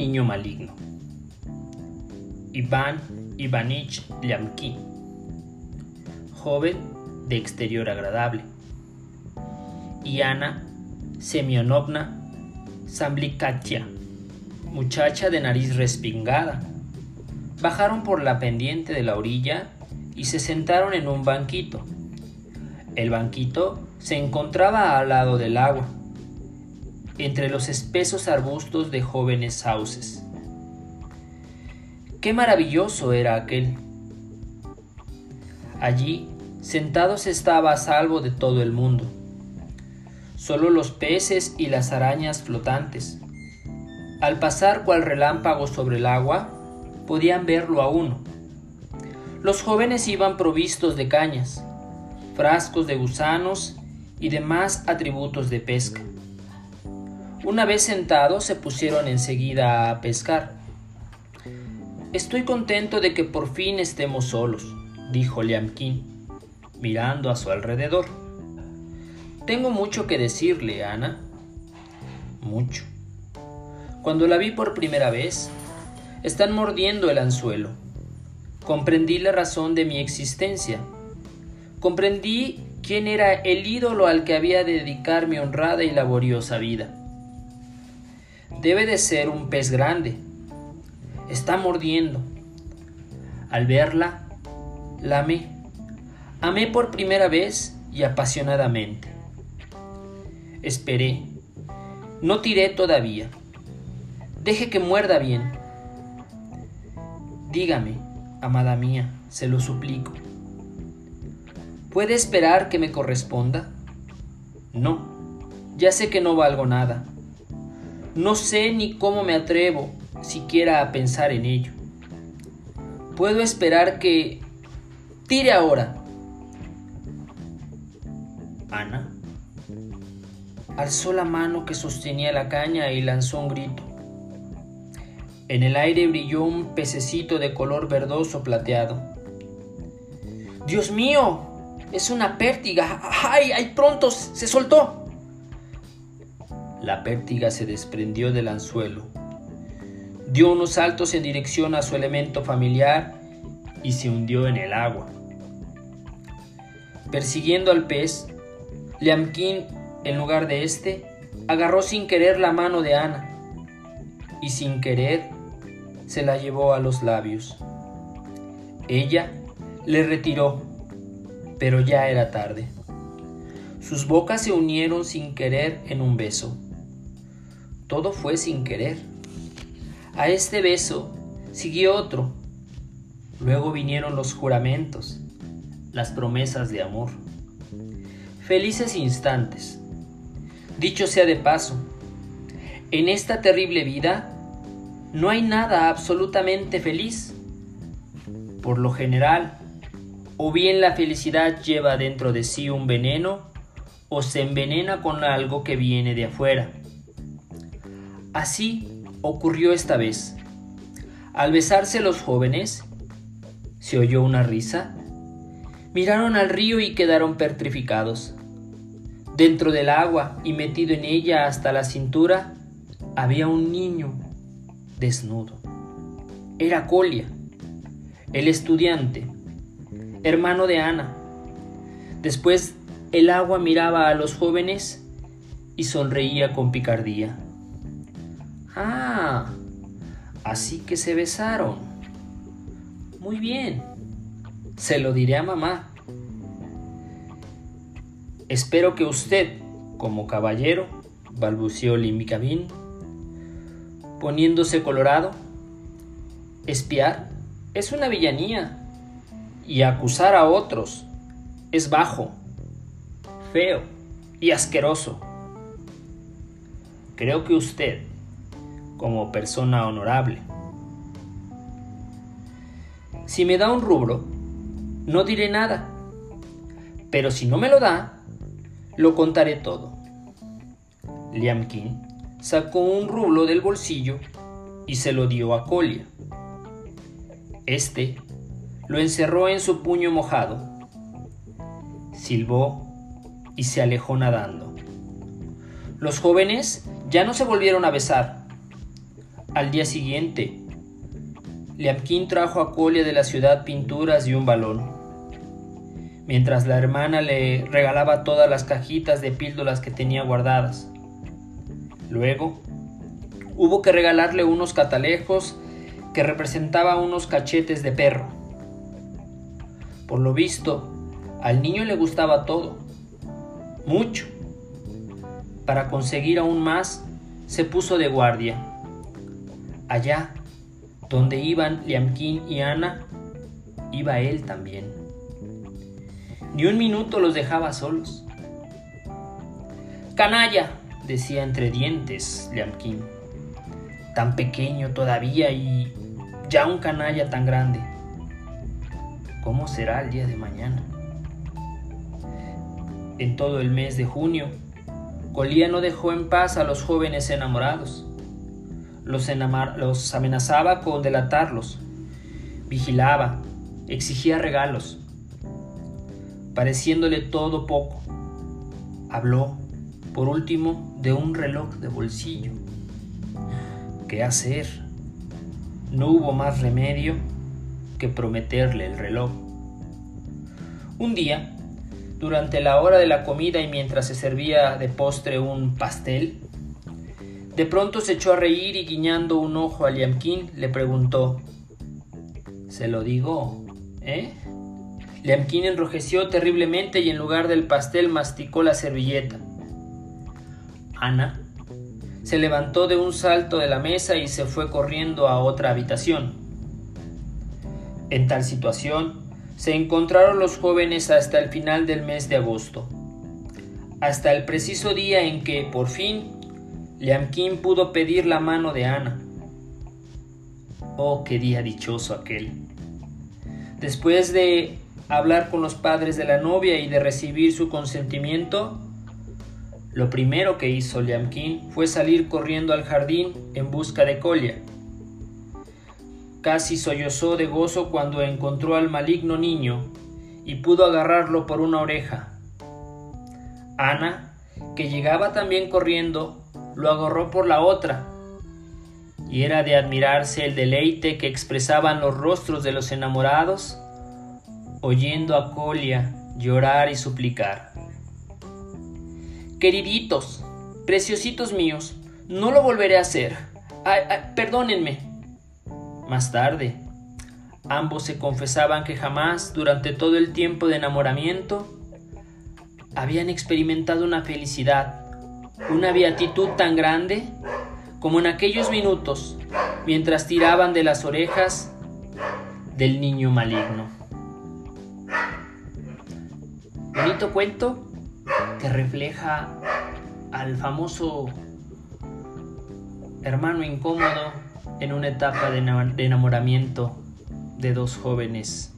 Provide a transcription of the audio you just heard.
niño maligno. Iván Ivanich Lyamkin, joven de exterior agradable. Y Ana Semyonovna Samblikatia, muchacha de nariz respingada. Bajaron por la pendiente de la orilla y se sentaron en un banquito. El banquito se encontraba al lado del agua, entre los espesos arbustos de jóvenes sauces. Qué maravilloso era aquel. Allí, sentados estaba a salvo de todo el mundo. Solo los peces y las arañas flotantes. Al pasar cual relámpago sobre el agua, podían verlo a uno. Los jóvenes iban provistos de cañas, frascos de gusanos y demás atributos de pesca. Una vez sentados se pusieron enseguida a pescar. Estoy contento de que por fin estemos solos, dijo Liamkin, mirando a su alrededor. Tengo mucho que decirle, Ana. Mucho. Cuando la vi por primera vez, están mordiendo el anzuelo. Comprendí la razón de mi existencia. Comprendí quién era el ídolo al que había de dedicar mi honrada y laboriosa vida. Debe de ser un pez grande. Está mordiendo. Al verla, la amé. Amé por primera vez y apasionadamente. Esperé. No tiré todavía. Deje que muerda bien. Dígame, amada mía, se lo suplico. ¿Puede esperar que me corresponda? No, ya sé que no valgo nada. No sé ni cómo me atrevo siquiera a pensar en ello. Puedo esperar que... Tire ahora. Ana alzó la mano que sostenía la caña y lanzó un grito. En el aire brilló un pececito de color verdoso plateado. ¡Dios mío! Es una pértiga. ¡Ay, ay, pronto! Se soltó. La pértiga se desprendió del anzuelo. Dio unos saltos en dirección a su elemento familiar y se hundió en el agua. Persiguiendo al pez, Liamkin en lugar de este, agarró sin querer la mano de Ana y sin querer se la llevó a los labios. Ella le retiró, pero ya era tarde. Sus bocas se unieron sin querer en un beso. Todo fue sin querer. A este beso siguió otro. Luego vinieron los juramentos, las promesas de amor. Felices instantes Dicho sea de paso, en esta terrible vida no hay nada absolutamente feliz. Por lo general, o bien la felicidad lleva dentro de sí un veneno o se envenena con algo que viene de afuera. Así ocurrió esta vez. Al besarse los jóvenes, se oyó una risa. Miraron al río y quedaron petrificados. Dentro del agua y metido en ella hasta la cintura había un niño desnudo. Era Colia, el estudiante, hermano de Ana. Después el agua miraba a los jóvenes y sonreía con picardía. Ah, así que se besaron. Muy bien, se lo diré a mamá. Espero que usted, como caballero, balbuceó Limbicabín, poniéndose colorado, espiar es una villanía y acusar a otros es bajo, feo y asqueroso. Creo que usted, como persona honorable, si me da un rubro, no diré nada, pero si no me lo da, lo contaré todo. Liam King sacó un rublo del bolsillo y se lo dio a Colia. Este lo encerró en su puño mojado, silbó y se alejó nadando. Los jóvenes ya no se volvieron a besar. Al día siguiente, Liamkin trajo a Colia de la ciudad pinturas y un balón. Mientras la hermana le regalaba todas las cajitas de píldoras que tenía guardadas. Luego, hubo que regalarle unos catalejos que representaban unos cachetes de perro. Por lo visto, al niño le gustaba todo, mucho. Para conseguir aún más, se puso de guardia. Allá, donde iban Liamkin y Ana, iba él también. Ni un minuto los dejaba solos. Canalla, decía entre dientes Liamkin. Tan pequeño todavía y ya un canalla tan grande. ¿Cómo será el día de mañana? En todo el mes de junio, Colía no dejó en paz a los jóvenes enamorados los, amenazaba con delatarlos, vigilaba, exigía regalos. Pareciéndole todo poco, habló, por último, de un reloj de bolsillo. ¿Qué hacer? No hubo más remedio que prometerle el reloj. Un día, durante la hora de la comida y mientras se servía de postre un pastel, de pronto se echó a reír y guiñando un ojo a Liamkin le preguntó: ¿Se lo digo? ¿Eh? Liamkin enrojeció terriblemente y en lugar del pastel masticó la servilleta. Ana se levantó de un salto de la mesa y se fue corriendo a otra habitación. En tal situación se encontraron los jóvenes hasta el final del mes de agosto, hasta el preciso día en que, por fin, Liamkin pudo pedir la mano de Ana. Oh, qué día dichoso aquel. Después de hablar con los padres de la novia y de recibir su consentimiento, lo primero que hizo Liamkin fue salir corriendo al jardín en busca de Colia. Casi sollozó de gozo cuando encontró al maligno niño y pudo agarrarlo por una oreja. Ana, que llegaba también corriendo, lo agarró por la otra, y era de admirarse el deleite que expresaban los rostros de los enamorados, oyendo a Colia llorar y suplicar. Queriditos, preciositos míos, no lo volveré a hacer. perdónenme. Más tarde, ambos se confesaban que jamás, durante todo el tiempo de enamoramiento, habían experimentado una felicidad una beatitud tan grande como en aquellos minutos mientras tiraban de las orejas del niño maligno. Bonito cuento que refleja al famoso hermano incómodo en una etapa de enamoramiento de dos jóvenes